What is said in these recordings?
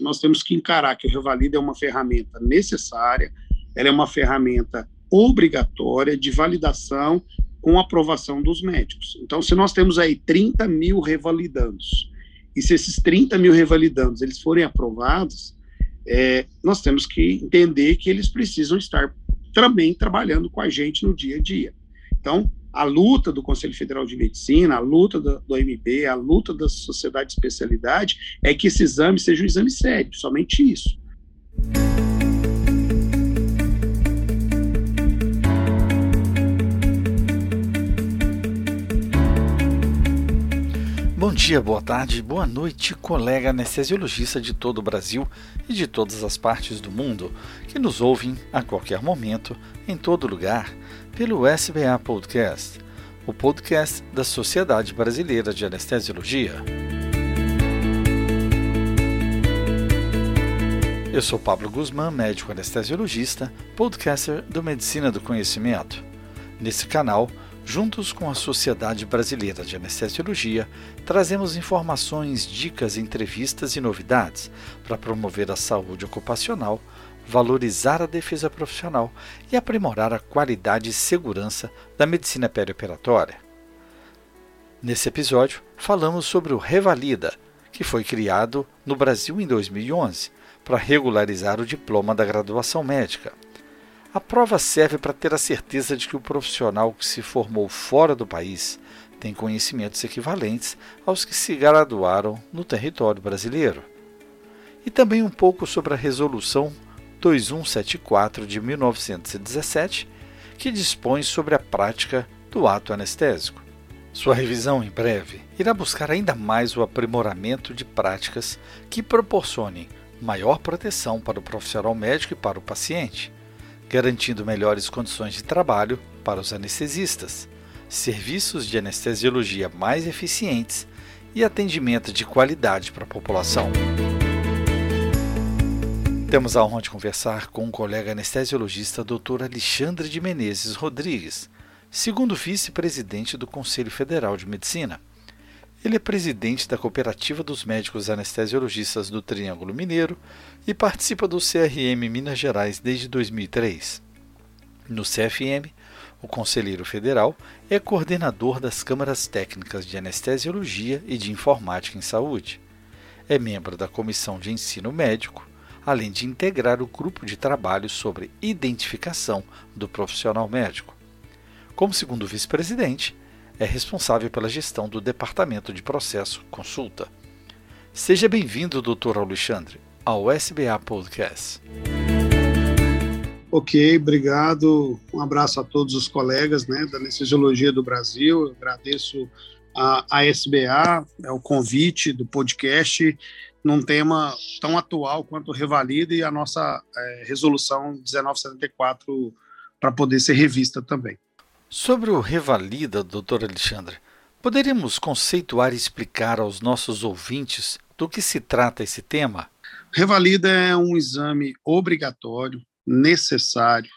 nós temos que encarar que o Revalida é uma ferramenta necessária, ela é uma ferramenta obrigatória de validação com aprovação dos médicos. Então, se nós temos aí 30 mil revalidandos, e se esses 30 mil revalidandos eles forem aprovados, é, nós temos que entender que eles precisam estar também trabalhando com a gente no dia a dia. Então, a luta do Conselho Federal de Medicina, a luta do, do a luta da sociedade de especialidade é que esse exame seja um exame sério, somente isso. Bom dia, boa tarde, boa noite, colega anestesiologista de todo o Brasil e de todas as partes do mundo que nos ouvem a qualquer momento, em todo lugar, pelo SBA Podcast, o podcast da Sociedade Brasileira de Anestesiologia. Eu sou Pablo Guzmán, médico anestesiologista, podcaster do Medicina do Conhecimento. Nesse canal, Juntos com a Sociedade Brasileira de Anestesiologia, trazemos informações, dicas, entrevistas e novidades para promover a saúde ocupacional, valorizar a defesa profissional e aprimorar a qualidade e segurança da medicina perioperatória. Nesse episódio, falamos sobre o Revalida, que foi criado no Brasil em 2011 para regularizar o diploma da graduação médica. A prova serve para ter a certeza de que o profissional que se formou fora do país tem conhecimentos equivalentes aos que se graduaram no território brasileiro. E também um pouco sobre a Resolução 2174 de 1917, que dispõe sobre a prática do ato anestésico. Sua revisão em breve irá buscar ainda mais o aprimoramento de práticas que proporcionem maior proteção para o profissional médico e para o paciente garantindo melhores condições de trabalho para os anestesistas, serviços de anestesiologia mais eficientes e atendimento de qualidade para a população. Temos a honra de conversar com o colega anestesiologista Dr. Alexandre de Menezes Rodrigues, segundo vice-presidente do Conselho Federal de Medicina. Ele é presidente da Cooperativa dos Médicos Anestesiologistas do Triângulo Mineiro e participa do CRM Minas Gerais desde 2003. No CFM, o conselheiro federal é coordenador das câmaras técnicas de anestesiologia e de informática em saúde. É membro da comissão de ensino médico, além de integrar o grupo de trabalho sobre identificação do profissional médico. Como segundo vice-presidente, é responsável pela gestão do Departamento de Processo Consulta. Seja bem-vindo, Dr. Alexandre, ao SBA Podcast. Ok, obrigado. Um abraço a todos os colegas né, da Anestesiologia do Brasil. Agradeço a, a SBA, é o convite do podcast num tema tão atual quanto Revalida e a nossa é, resolução 1974 para poder ser revista também. Sobre o Revalida, doutor Alexandre, poderíamos conceituar e explicar aos nossos ouvintes do que se trata esse tema? Revalida é um exame obrigatório, necessário,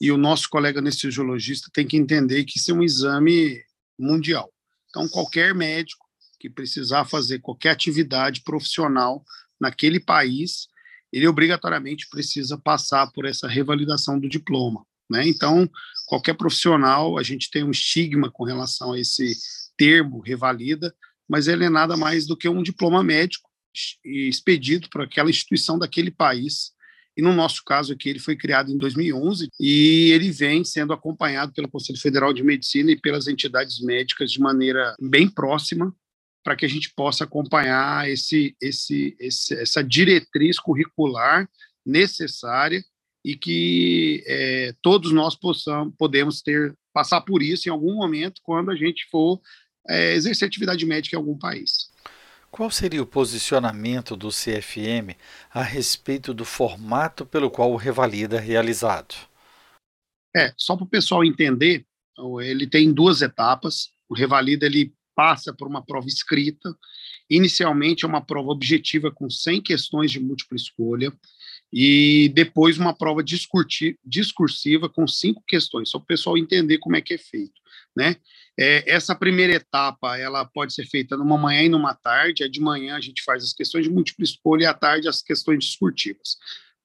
e o nosso colega anestesiologista tem que entender que isso é um exame mundial. Então, qualquer médico que precisar fazer qualquer atividade profissional naquele país, ele obrigatoriamente precisa passar por essa revalidação do diploma. Né? Então, qualquer profissional, a gente tem um estigma com relação a esse termo, revalida, mas ele é nada mais do que um diploma médico expedido por aquela instituição daquele país. E no nosso caso aqui, ele foi criado em 2011 e ele vem sendo acompanhado pelo Conselho Federal de Medicina e pelas entidades médicas de maneira bem próxima para que a gente possa acompanhar esse, esse, esse, essa diretriz curricular necessária e que é, todos nós possamos, podemos ter passar por isso em algum momento quando a gente for é, exercer atividade médica em algum país. Qual seria o posicionamento do CFM a respeito do formato pelo qual o Revalida é realizado? É, só para o pessoal entender, ele tem duas etapas. O Revalida ele passa por uma prova escrita. Inicialmente é uma prova objetiva com 100 questões de múltipla escolha e depois uma prova discursiva com cinco questões, só para o pessoal entender como é que é feito. Né? É, essa primeira etapa, ela pode ser feita numa manhã e numa tarde. É de manhã a gente faz as questões de múltipla escolha e à tarde as questões discursivas.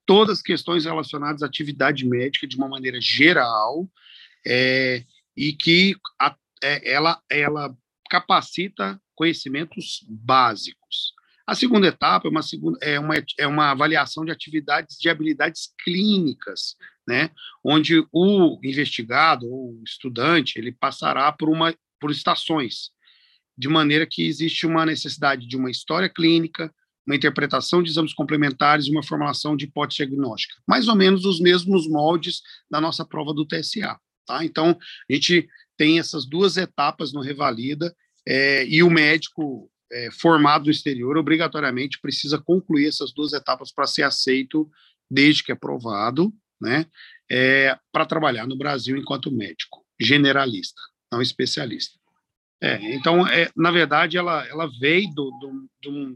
Todas as questões relacionadas à atividade médica de uma maneira geral é, e que a, é, ela, ela capacita conhecimentos básicos. A segunda etapa é uma, segunda, é uma, é uma avaliação de atividades de habilidades clínicas, né, onde o investigado ou o estudante ele passará por uma por estações, de maneira que existe uma necessidade de uma história clínica, uma interpretação de exames complementares e uma formulação de hipótese diagnóstica, mais ou menos os mesmos moldes da nossa prova do TSA. Tá? Então, a gente tem essas duas etapas no Revalida é, e o médico é, formado no exterior obrigatoriamente precisa concluir essas duas etapas para ser aceito, desde que aprovado, né, é, para trabalhar no Brasil enquanto médico generalista, não especialista. É, então, é, na verdade, ela, ela veio do, do, do,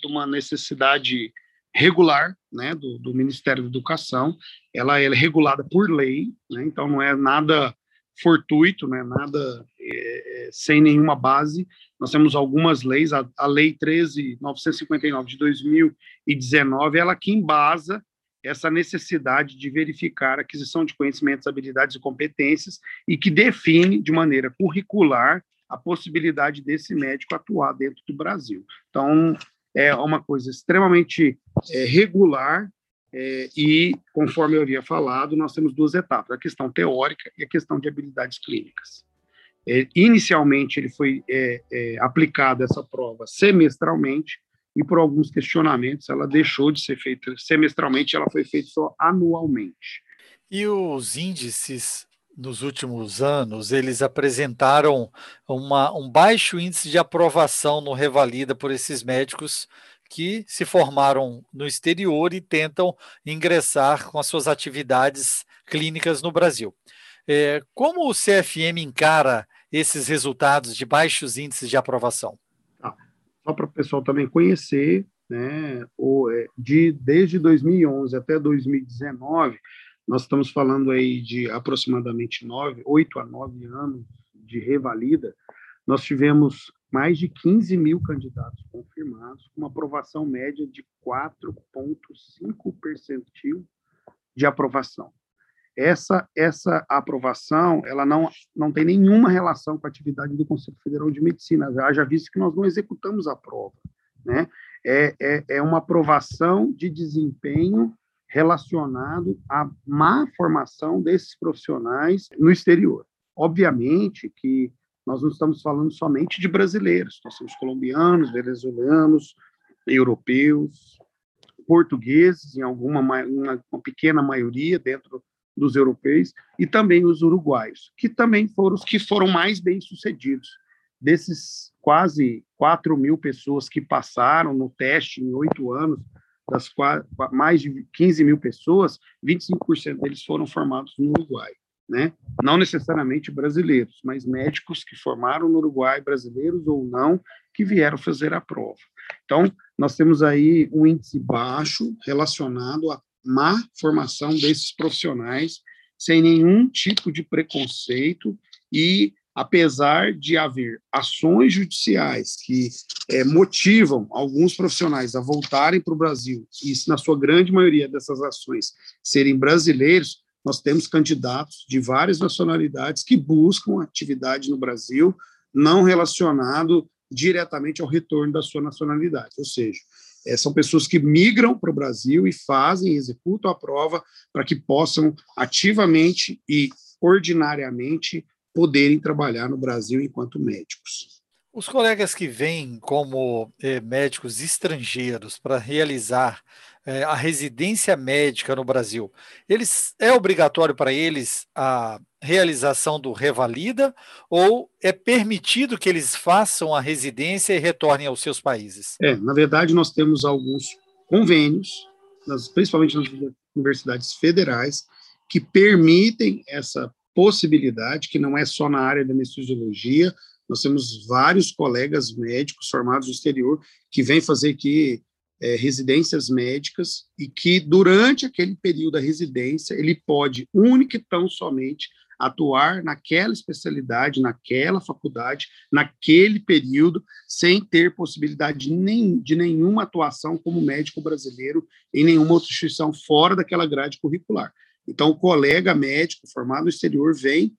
de uma necessidade regular né, do, do, Ministério da Educação, ela é regulada por lei, né, então não é nada fortuito, né, nada é, é sem nenhuma base. Nós temos algumas leis, a, a Lei 13.959 de 2019, ela que embasa essa necessidade de verificar a aquisição de conhecimentos, habilidades e competências e que define de maneira curricular a possibilidade desse médico atuar dentro do Brasil. Então, é uma coisa extremamente é, regular é, e, conforme eu havia falado, nós temos duas etapas: a questão teórica e a questão de habilidades clínicas. É, inicialmente, ele foi é, é, aplicado essa prova semestralmente e, por alguns questionamentos, ela deixou de ser feita semestralmente, ela foi feita só anualmente. E os índices nos últimos anos, eles apresentaram uma, um baixo índice de aprovação no Revalida por esses médicos que se formaram no exterior e tentam ingressar com as suas atividades clínicas no Brasil. É, como o CFM encara esses resultados de baixos índices de aprovação? Ah, só para o pessoal também conhecer, né, o, é, de, desde 2011 até 2019, nós estamos falando aí de aproximadamente nove, oito a nove anos de revalida. Nós tivemos mais de 15 mil candidatos confirmados, com uma aprovação média de 4,5 percentil de aprovação. Essa, essa aprovação, ela não, não tem nenhuma relação com a atividade do Conselho Federal de Medicina, já, já visto que nós não executamos a prova, né? É, é, é uma aprovação de desempenho relacionado à má formação desses profissionais no exterior. Obviamente que nós não estamos falando somente de brasileiros, nós temos colombianos, venezuelanos, europeus, portugueses, em alguma uma, uma pequena maioria dentro dos europeus, e também os uruguaios, que também foram os que foram mais bem sucedidos. Desses quase 4 mil pessoas que passaram no teste em oito anos, das mais de 15 mil pessoas, 25% deles foram formados no Uruguai. Né? Não necessariamente brasileiros, mas médicos que formaram no Uruguai, brasileiros ou não, que vieram fazer a prova. Então, nós temos aí um índice baixo relacionado à má formação desses profissionais, sem nenhum tipo de preconceito e apesar de haver ações judiciais que é, motivam alguns profissionais a voltarem para o Brasil, e na sua grande maioria dessas ações serem brasileiros, nós temos candidatos de várias nacionalidades que buscam atividade no Brasil, não relacionado diretamente ao retorno da sua nacionalidade, ou seja, é, são pessoas que migram para o Brasil e fazem, executam a prova para que possam ativamente e ordinariamente poderem trabalhar no Brasil enquanto médicos. Os colegas que vêm como eh, médicos estrangeiros para realizar eh, a residência médica no Brasil, eles é obrigatório para eles a realização do revalida ou é permitido que eles façam a residência e retornem aos seus países? É, na verdade nós temos alguns convênios, nas, principalmente nas universidades federais, que permitem essa possibilidade, que não é só na área da anestesiologia, nós temos vários colegas médicos formados no exterior que vêm fazer aqui é, residências médicas e que durante aquele período da residência ele pode única e tão somente atuar naquela especialidade, naquela faculdade, naquele período, sem ter possibilidade nem, de nenhuma atuação como médico brasileiro em nenhuma outra instituição fora daquela grade curricular. Então, o colega médico formado no exterior vem,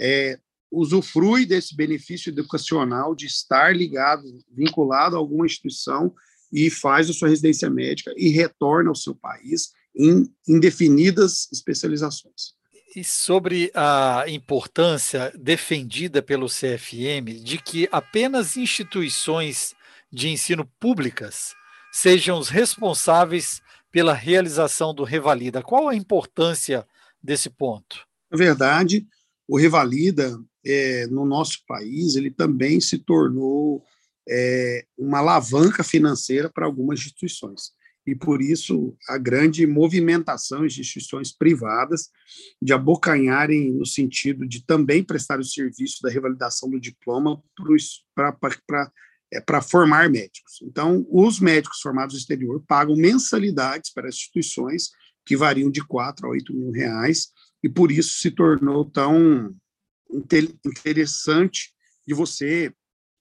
é, usufrui desse benefício educacional de estar ligado, vinculado a alguma instituição e faz a sua residência médica e retorna ao seu país em indefinidas especializações e sobre a importância defendida pelo CFM de que apenas instituições de ensino públicas sejam os responsáveis pela realização do Revalida. Qual a importância desse ponto? Na verdade, o Revalida, é, no nosso país, ele também se tornou é, uma alavanca financeira para algumas instituições e por isso a grande movimentação de instituições privadas de abocanharem no sentido de também prestar o serviço da revalidação do diploma para é, formar médicos. Então, os médicos formados no exterior pagam mensalidades para instituições que variam de 4 a 8 mil reais, e por isso se tornou tão interessante de você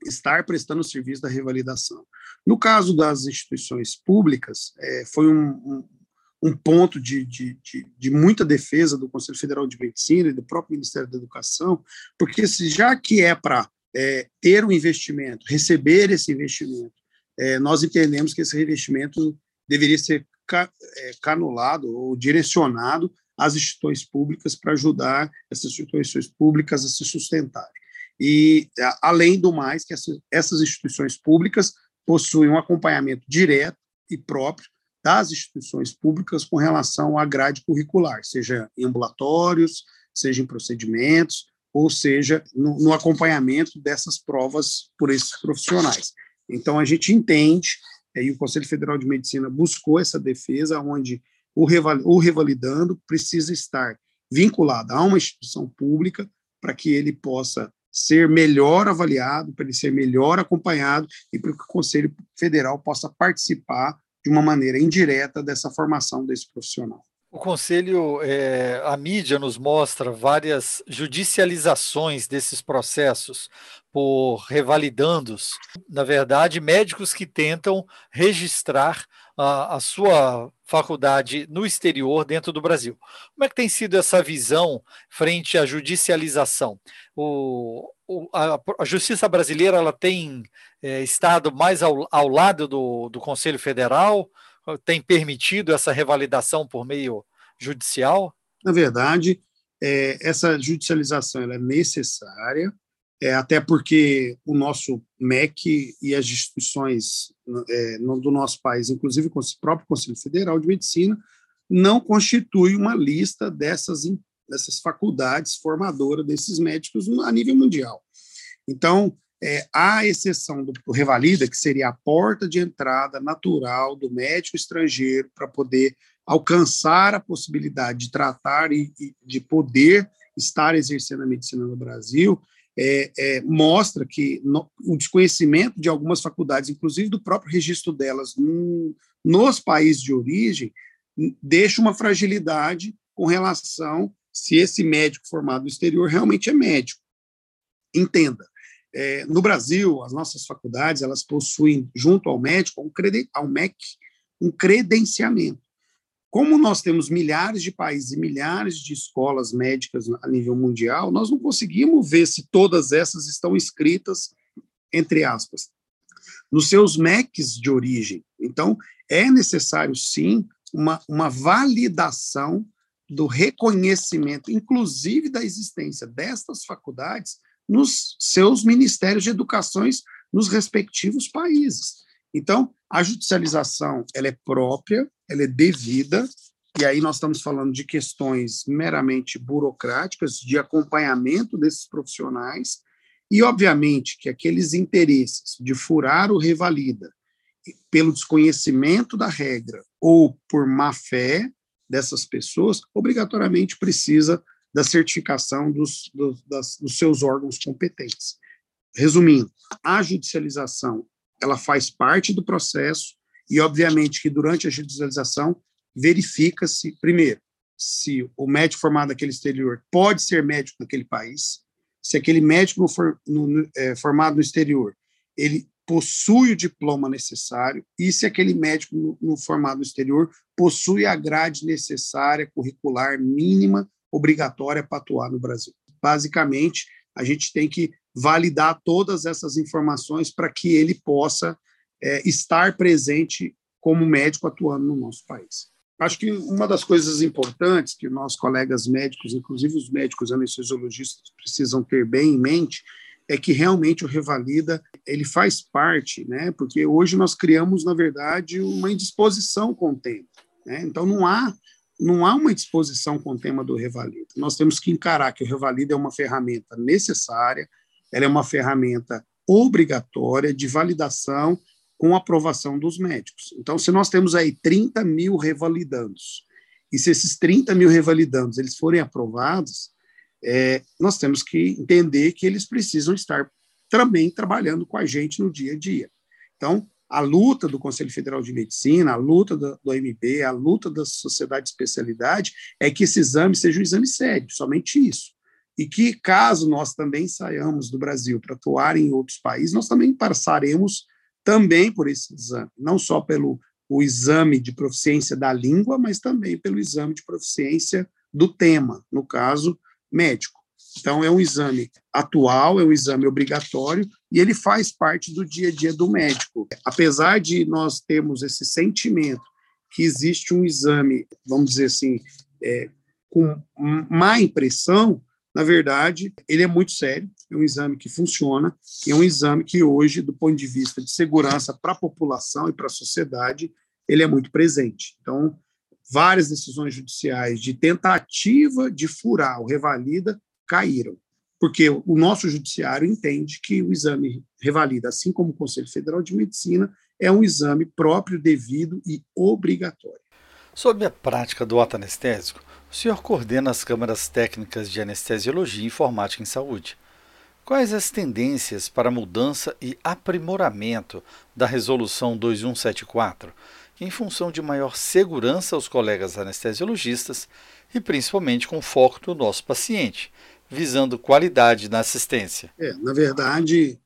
estar prestando o serviço da revalidação. No caso das instituições públicas, é, foi um, um, um ponto de, de, de, de, muita defesa do Conselho Federal de Medicina e do próprio Ministério da Educação, porque se já que é para é, ter um investimento, receber esse investimento, é, nós entendemos que esse investimento deveria ser ca, é, canulado ou direcionado às instituições públicas para ajudar essas instituições públicas a se sustentarem. E, além do mais, que essas instituições públicas possuem um acompanhamento direto e próprio das instituições públicas com relação à grade curricular, seja em ambulatórios, seja em procedimentos, ou seja, no, no acompanhamento dessas provas por esses profissionais. Então, a gente entende, e o Conselho Federal de Medicina buscou essa defesa, onde o, reval, o revalidando precisa estar vinculado a uma instituição pública para que ele possa ser melhor avaliado, para ele ser melhor acompanhado e para que o Conselho Federal possa participar de uma maneira indireta dessa formação desse profissional. O Conselho, é, a mídia nos mostra várias judicializações desses processos por revalidandos. Na verdade, médicos que tentam registrar a, a sua faculdade no exterior, dentro do Brasil. Como é que tem sido essa visão frente à judicialização? O, a, a, justiça brasileira ela tem é, estado mais ao, ao lado do, do Conselho Federal? Tem permitido essa revalidação por meio judicial? Na verdade, é, essa judicialização é necessária, é, até porque o nosso MEC e as instituições é, do nosso país, inclusive o próprio Conselho Federal de Medicina, não constitui uma lista dessas, dessas faculdades formadoras desses médicos a nível mundial. Então, é, a exceção do, Revalida, que seria a porta de entrada natural do médico estrangeiro para poder alcançar a possibilidade de tratar e, e, de poder estar exercendo a medicina no Brasil, é, é, mostra que no, o desconhecimento de algumas faculdades, inclusive do próprio registro delas no, nos países de origem, deixa uma fragilidade com relação se esse médico formado no exterior realmente é médico. Entenda, é, no Brasil, as nossas faculdades elas possuem, junto ao médico, um creden ao MEC, um credenciamento. Como nós temos milhares de países e milhares de escolas médicas a nível mundial, nós não conseguimos ver se todas essas estão escritas, entre aspas, nos seus MECs de origem. Então, é necessário, sim, uma, uma validação do reconhecimento, inclusive da existência destas faculdades, nos seus ministérios de educações nos respectivos países. Então, a judicialização ela é própria, ela é devida, e aí nós estamos falando de questões meramente burocráticas, de acompanhamento desses profissionais, e, obviamente, que aqueles interesses de furar o revalida pelo desconhecimento da regra ou por má fé dessas pessoas, obrigatoriamente precisa da certificação dos, dos, das, dos seus órgãos competentes. Resumindo, a judicialização ela faz parte do processo E, obviamente, que durante a judicialização verifica-se, primeiro, se o médico formado naquele exterior pode ser médico naquele país, se aquele médico no for, no, é, formado no exterior ele possui o diploma necessário e se aquele médico no, no formado no exterior possui a grade necessária, curricular mínima, obrigatória para atuar no Brasil. Basicamente, a gente tem que validar todas essas informações para que ele possa é, estar presente como médico atuando no nosso país. Acho que uma das coisas importantes que nossos colegas médicos, inclusive os médicos anestesiologistas, precisam ter bem em mente é que realmente o Revalida ele faz parte, né? Porque hoje nós criamos, na verdade, uma indisposição com o tema. Né? Então não há não há uma disposição com o tema do Revalida. Nós temos que encarar que o Revalida é uma ferramenta necessária, ela é uma ferramenta obrigatória de validação com aprovação dos médicos. Então, se nós temos aí 30 mil revalidandos, e se esses 30 mil revalidandos eles forem aprovados, é, nós temos que entender que eles precisam estar também trabalhando com a gente no dia a dia. Então, a luta do Conselho Federal de Medicina, a luta do, do OMB, a luta da sociedade de especialidade é que esse exame seja um exame sério, somente isso. E que, caso nós também saiamos do Brasil para atuar em outros países, nós também passaremos também por esse exame, não só pelo o exame de proficiência da língua, mas também pelo exame de proficiência do tema, no caso, médico. Então, é um exame atual, é um exame obrigatório, e ele faz parte do dia a dia do médico. Apesar de nós termos esse sentimento que existe um exame, vamos dizer assim, é, com má impressão, na verdade, ele é muito sério, é um exame que funciona, é um exame que hoje, do ponto de vista de segurança para a população e para a sociedade, ele é muito presente. Então, várias decisões judiciais de tentativa de furar o revalida caíram, porque o nosso judiciário entende que o exame revalida, assim como o Conselho Federal de Medicina, é um exame próprio, devido e obrigatório. Sob a prática do ato anestésico, o senhor coordena as câmaras técnicas de anestesiologia e informática em saúde. Quais as tendências para mudança e aprimoramento da Resolução 2174, em função de maior segurança aos colegas anestesiologistas e principalmente com foco no nosso paciente, visando qualidade na assistência? É, na verdade,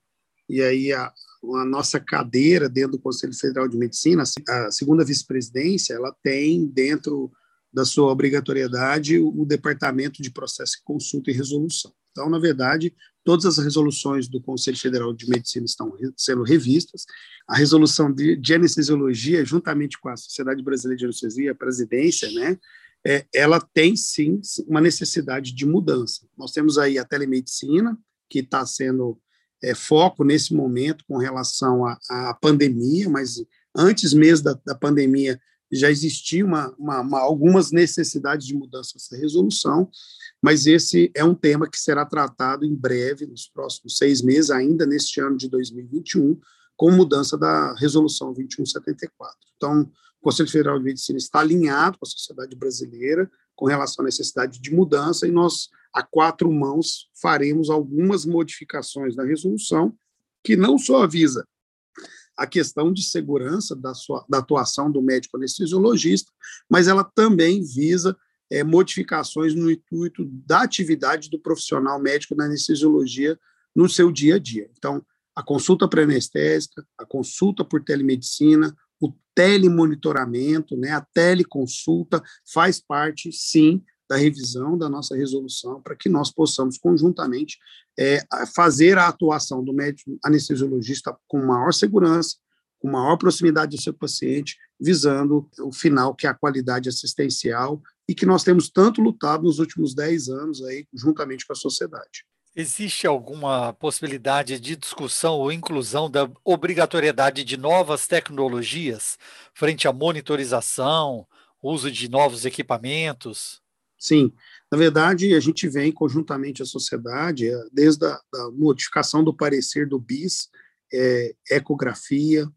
e aí a, a nossa cadeira dentro do Conselho Federal de Medicina, a segunda vice-presidência, ela tem dentro da sua obrigatoriedade o, Departamento de Processo, Consulta e Resolução. Então, na verdade, todas as resoluções do Conselho Federal de Medicina estão sendo revistas. A resolução de, de anestesiologia, juntamente com a Sociedade Brasileira de Anestesia, a presidência, né, é, ela tem sim uma necessidade de mudança. Nós temos aí a telemedicina, que está sendo é, foco nesse momento com relação à, pandemia, mas antes mesmo da, da pandemia já existia uma, uma, uma, algumas necessidades de mudança nessa resolução, mas esse é um tema que será tratado em breve, nos próximos seis meses, ainda neste ano de 2021, com mudança da resolução 2174. Então, o Conselho Federal de Medicina está alinhado com a sociedade brasileira com relação à necessidade de mudança, e nós, a quatro mãos, faremos algumas modificações na resolução, que não só avisa a questão de segurança da, sua, da atuação do médico anestesiologista, mas ela também visa é, modificações no intuito da atividade do profissional médico na anestesiologia no seu dia a dia. Então, a consulta pré-anestésica, a consulta por telemedicina, telemonitoramento, né, a teleconsulta faz parte, sim, da revisão da nossa resolução para que nós possamos conjuntamente é, fazer a atuação do médico anestesiologista com maior segurança, com maior proximidade do seu paciente, visando o final, que é a qualidade assistencial e que nós temos tanto lutado nos últimos 10 anos aí, juntamente com a sociedade. Existe alguma possibilidade de discussão ou inclusão da obrigatoriedade de novas tecnologias frente à monitorização, uso de novos equipamentos? Sim, na verdade, a gente vem conjuntamente à sociedade, eh, desde a modificação do parecer do BIS, é, ecografia, é,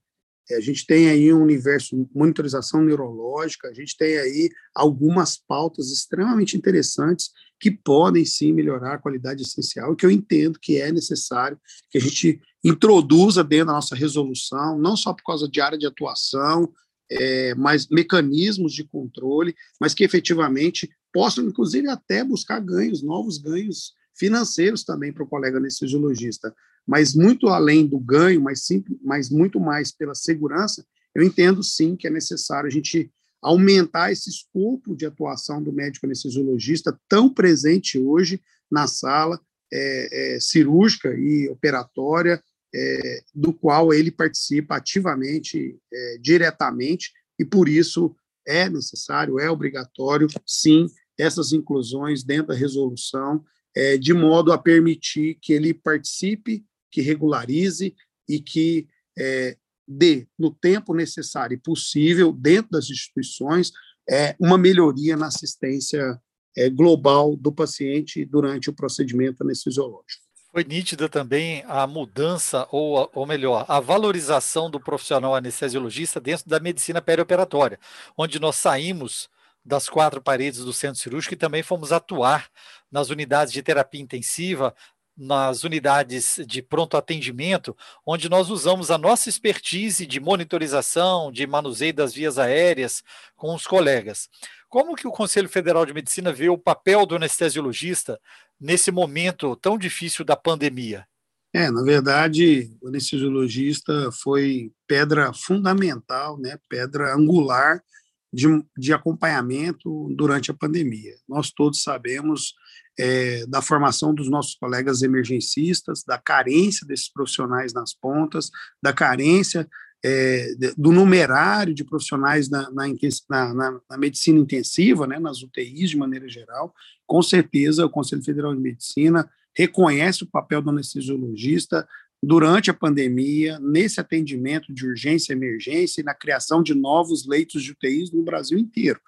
a gente tem aí um universo monitorização neurológica, a gente tem aí algumas pautas extremamente interessantes que podem sim melhorar a qualidade essencial que eu entendo que é necessário que a gente introduza dentro da nossa resolução, não só por causa de área de atuação, é, mais mecanismos de controle, mas que efetivamente possam, inclusive, até buscar ganhos, novos ganhos financeiros também para o colega anestesiologista. Mas muito além do ganho, mas, sim, mas muito mais pela segurança, eu entendo sim que é necessário a gente aumentar esse escopo de atuação do médico anestesiologista tão presente hoje na sala é, é, cirúrgica e operatória, é, do qual ele participa ativamente, é, diretamente, e por isso é necessário, é obrigatório, sim, essas inclusões dentro da resolução, é, de modo a permitir que ele participe, que regularize e que é, dê, no tempo necessário e possível, dentro das instituições, é, uma melhoria na assistência é, global do paciente durante o procedimento anestesiológico. Foi nítida também a mudança, ou, ou melhor, a valorização do profissional anestesiologista dentro da medicina perioperatória, onde nós saímos das quatro paredes do centro cirúrgico e também fomos atuar nas unidades de terapia intensiva, nas unidades de pronto atendimento, onde nós usamos a nossa expertise de monitorização, de manuseio das vias aéreas com os colegas. Como que o Conselho Federal de Medicina vê o papel do anestesiologista nesse momento tão difícil da pandemia? É, na verdade, o anestesiologista foi pedra fundamental, né, pedra angular de, de acompanhamento durante a pandemia. Nós todos sabemos é, da formação dos nossos colegas emergencistas, da carência desses profissionais nas pontas, da carência é, do numerário de profissionais na, na, na, na, medicina intensiva, né, nas UTIs de maneira geral. Com certeza, o Conselho Federal de Medicina reconhece o papel do anestesiologista durante a pandemia, nesse atendimento de urgência e emergência e na criação de novos leitos de UTIs no Brasil inteiro.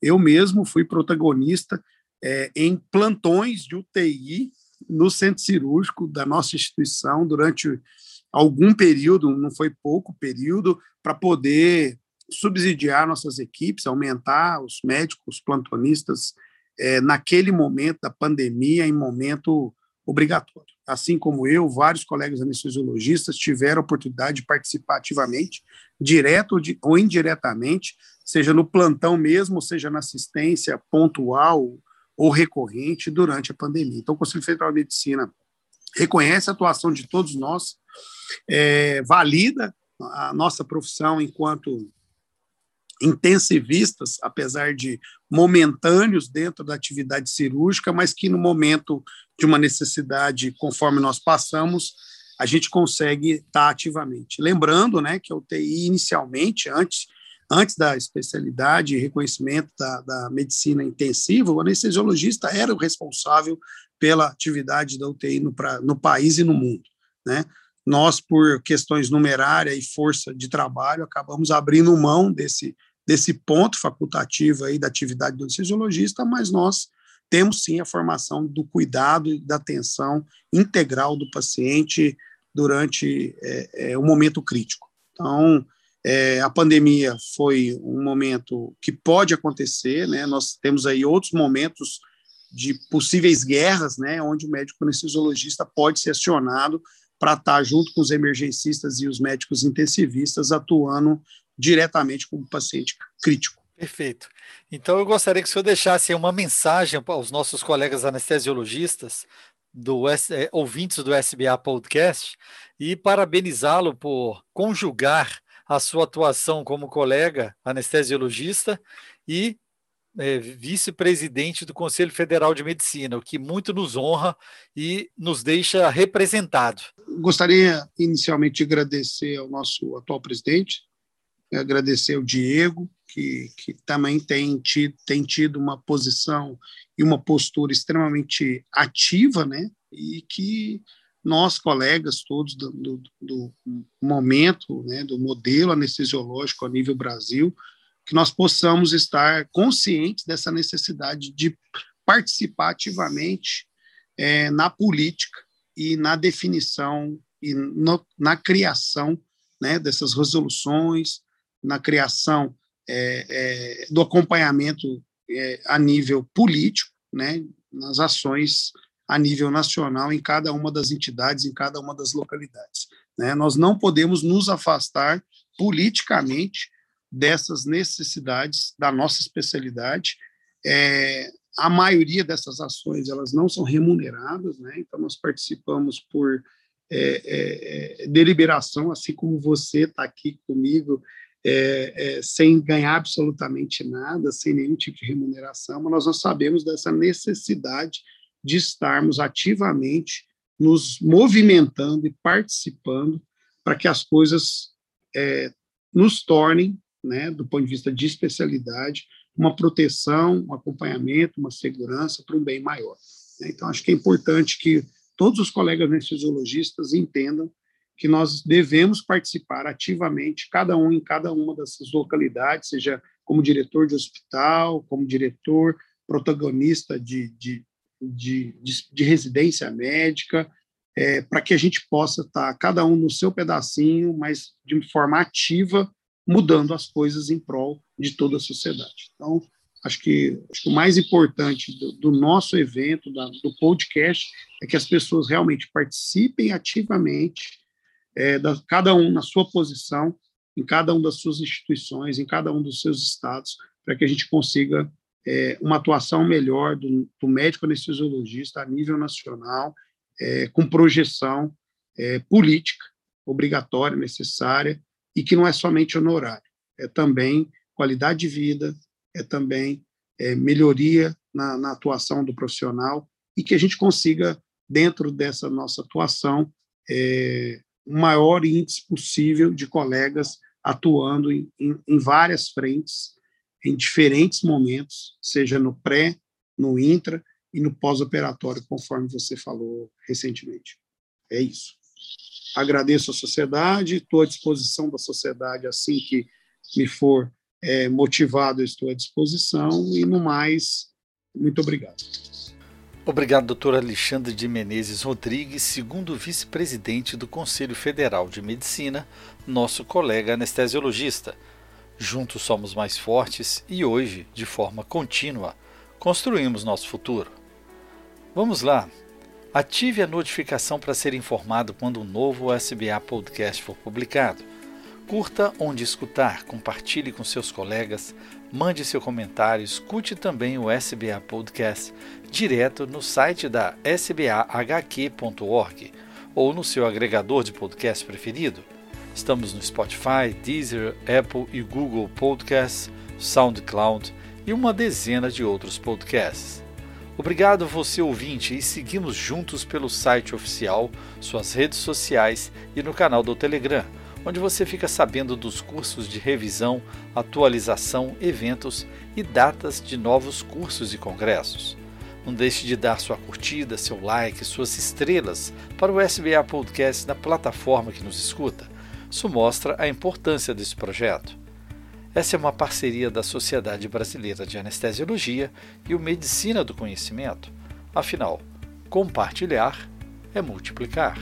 Eu mesmo fui protagonista é, em plantões de UTI no centro cirúrgico da nossa instituição durante algum período, não foi pouco período, para poder subsidiar nossas equipes, aumentar os médicos, os plantonistas, é, naquele momento da pandemia, em momento obrigatório. Assim como eu, vários colegas anestesiologistas tiveram a oportunidade de participar ativamente, direto ou indiretamente, seja no plantão mesmo, seja na assistência pontual ou recorrente durante a pandemia. Então, o Conselho Federal de Medicina reconhece a atuação de todos nós, é, valida a nossa profissão enquanto intensivistas, apesar de momentâneos dentro da atividade cirúrgica, mas que no momento de uma necessidade, conforme nós passamos, a gente consegue estar ativamente. Lembrando né, que a UTI, inicialmente, antes, antes da especialidade e reconhecimento da, da medicina intensiva, o anestesiologista era o responsável pela atividade da UTI no, pra, no país e no mundo. Né? Nós, por questões numerárias e força de trabalho, acabamos abrindo mão desse, desse ponto facultativo aí da atividade do anestesiologista, mas nós temos sim a formação do cuidado e da atenção integral do paciente durante é, é, um momento crítico. Então, é, a pandemia foi um momento que pode acontecer, né? Nós temos aí outros momentos de possíveis guerras, né? Onde o médico anestesiologista pode ser acionado para estar junto com os emergencistas e os médicos intensivistas atuando diretamente com o paciente crítico. Perfeito. Então eu gostaria que o senhor deixasse uma mensagem para os nossos colegas anestesiologistas, do é, ouvintes do SBA Podcast, e parabenizá-lo por conjugar a sua atuação como colega anestesiologista e é, vice-presidente do Conselho Federal de Medicina, o que muito nos honra e nos deixa representado. Gostaria inicialmente de agradecer ao nosso atual presidente, agradecer ao Diego, que, que também tem tido, tem tido uma posição e uma postura extremamente ativa, né? E que nós, colegas todos do, do, do momento, né, do modelo anestesiológico a nível Brasil, que nós possamos estar conscientes dessa necessidade de participar ativamente é, na política e na definição e no, na criação né, dessas resoluções, na criação é, é, do acompanhamento é, a nível político, né, nas ações a nível nacional em cada uma das entidades, em cada uma das localidades. Né? Nós não podemos nos afastar politicamente dessas necessidades da nossa especialidade. É, a maioria dessas ações elas não são remuneradas, né? então nós participamos por é, é, é deliberação, assim como você está aqui comigo, é, é, sem ganhar absolutamente nada, sem nenhum tipo de remuneração, mas nós não sabemos dessa necessidade de estarmos ativamente nos movimentando e participando para que as coisas é, nos tornem, né, do ponto de vista de especialidade, uma proteção, um acompanhamento, uma segurança para um bem maior. Né. Então, acho que é importante que todos os colegas anestesiologistas entendam que nós devemos participar ativamente, cada um em cada uma dessas localidades, seja como diretor de hospital, como diretor, protagonista de, de, de, de, de residência médica, é, para que a gente possa estar, tá, cada um no seu pedacinho, mas de forma ativa, mudando as coisas em prol de toda a sociedade. Então, acho que, acho que o mais importante do, do nosso evento, da, do podcast, é que as pessoas realmente participem ativamente, é, da, cada um na sua posição, em cada uma das suas instituições, em cada um dos seus estados, para que a gente consiga é, uma atuação melhor do, do, médico anestesiologista a nível nacional, é, com projeção é, política obrigatória, necessária, e que não é somente honorário, é também qualidade de vida, é também é, melhoria na, na atuação do profissional e que a gente consiga, dentro dessa nossa atuação, é, o maior índice possível de colegas atuando em, em, em várias frentes, em diferentes momentos, seja no pré, no intra e no pós-operatório, conforme você falou recentemente. É isso. Agradeço a sociedade, estou à disposição da sociedade assim que me for é, motivado, estou à disposição, e no mais, muito obrigado. Obrigado, doutor Alexandre de Menezes Rodrigues, segundo vice-presidente do Conselho Federal de Medicina, nosso colega anestesiologista. Juntos somos mais fortes e hoje, de forma contínua, construímos nosso futuro. Vamos lá! Ative a notificação para ser informado quando um novo SBA Podcast for publicado. Curta onde escutar, compartilhe com seus colegas, mande seu comentário, escute também o SBA Podcast direto no site da sbahq.org ou no seu agregador de podcast preferido. Estamos no Spotify, Deezer, Apple e Google Podcasts, SoundCloud e uma dezena de outros podcasts. Obrigado você ouvinte e seguimos juntos pelo site oficial, suas redes sociais e no canal do Telegram onde você fica sabendo dos cursos de revisão, atualização, eventos e datas de novos cursos e congressos. Não deixe de dar sua curtida, seu like, suas estrelas para o SBA Podcast na plataforma que nos escuta. Isso mostra a importância desse projeto. Essa é uma parceria da Sociedade Brasileira de Anestesiologia e o Medicina do Conhecimento. Afinal, compartilhar é multiplicar.